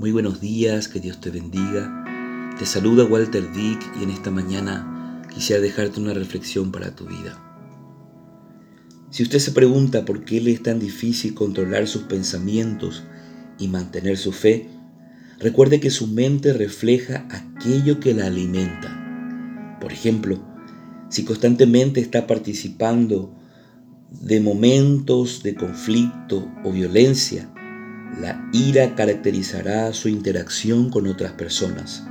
Muy buenos días, que Dios te bendiga. Te saluda Walter Dick y en esta mañana quisiera dejarte una reflexión para tu vida. Si usted se pregunta por qué le es tan difícil controlar sus pensamientos y mantener su fe, recuerde que su mente refleja aquello que la alimenta. Por ejemplo, si constantemente está participando de momentos de conflicto o violencia, la ira caracterizará su interacción con otras personas.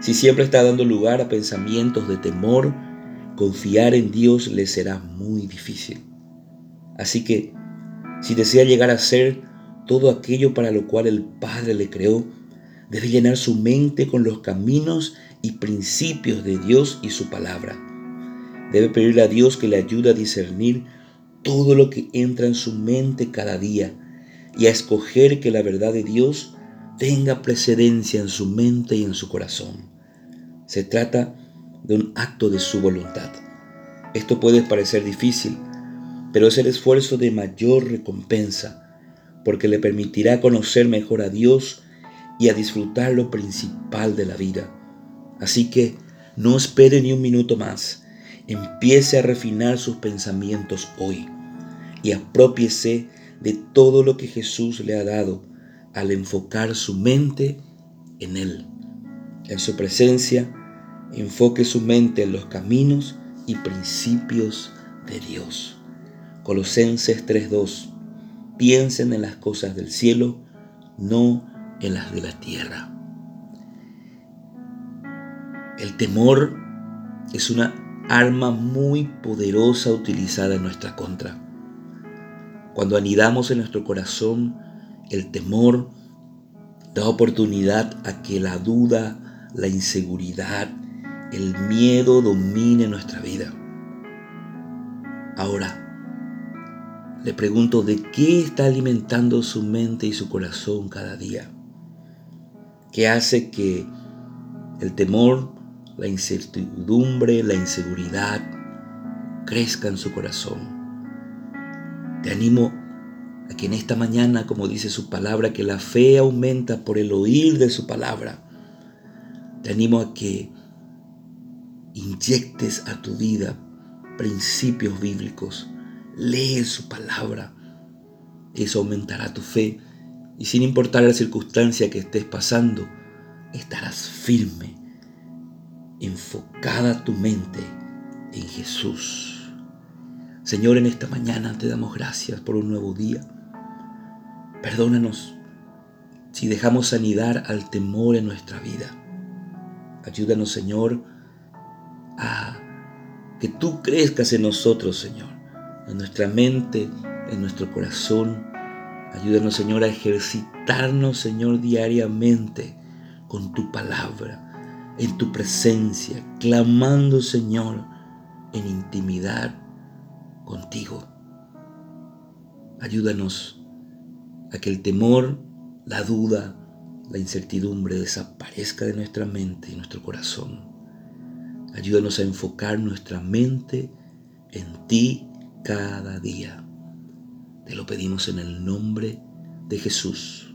Si siempre está dando lugar a pensamientos de temor, confiar en Dios le será muy difícil. Así que, si desea llegar a ser todo aquello para lo cual el Padre le creó, debe llenar su mente con los caminos y principios de Dios y su palabra. Debe pedirle a Dios que le ayude a discernir todo lo que entra en su mente cada día y a escoger que la verdad de Dios tenga precedencia en su mente y en su corazón. Se trata de un acto de su voluntad. Esto puede parecer difícil, pero es el esfuerzo de mayor recompensa, porque le permitirá conocer mejor a Dios y a disfrutar lo principal de la vida. Así que no espere ni un minuto más. Empiece a refinar sus pensamientos hoy y apropiese de todo lo que Jesús le ha dado al enfocar su mente en Él. En su presencia, enfoque su mente en los caminos y principios de Dios. Colosenses 3:2. Piensen en las cosas del cielo, no en las de la tierra. El temor es una arma muy poderosa utilizada en nuestra contra. Cuando anidamos en nuestro corazón el temor, da oportunidad a que la duda, la inseguridad, el miedo domine nuestra vida. Ahora, le pregunto, ¿de qué está alimentando su mente y su corazón cada día? ¿Qué hace que el temor, la incertidumbre, la inseguridad crezca en su corazón? Te animo a que en esta mañana, como dice su palabra, que la fe aumenta por el oír de su palabra. Te animo a que inyectes a tu vida principios bíblicos. Lee su palabra. Eso aumentará tu fe. Y sin importar la circunstancia que estés pasando, estarás firme, enfocada tu mente en Jesús. Señor, en esta mañana te damos gracias por un nuevo día. Perdónanos si dejamos anidar al temor en nuestra vida. Ayúdanos, Señor, a que tú crezcas en nosotros, Señor, en nuestra mente, en nuestro corazón. Ayúdanos, Señor, a ejercitarnos, Señor, diariamente con tu palabra, en tu presencia, clamando, Señor, en intimidad contigo. Ayúdanos a que el temor, la duda, la incertidumbre desaparezca de nuestra mente y nuestro corazón. Ayúdanos a enfocar nuestra mente en ti cada día. Te lo pedimos en el nombre de Jesús.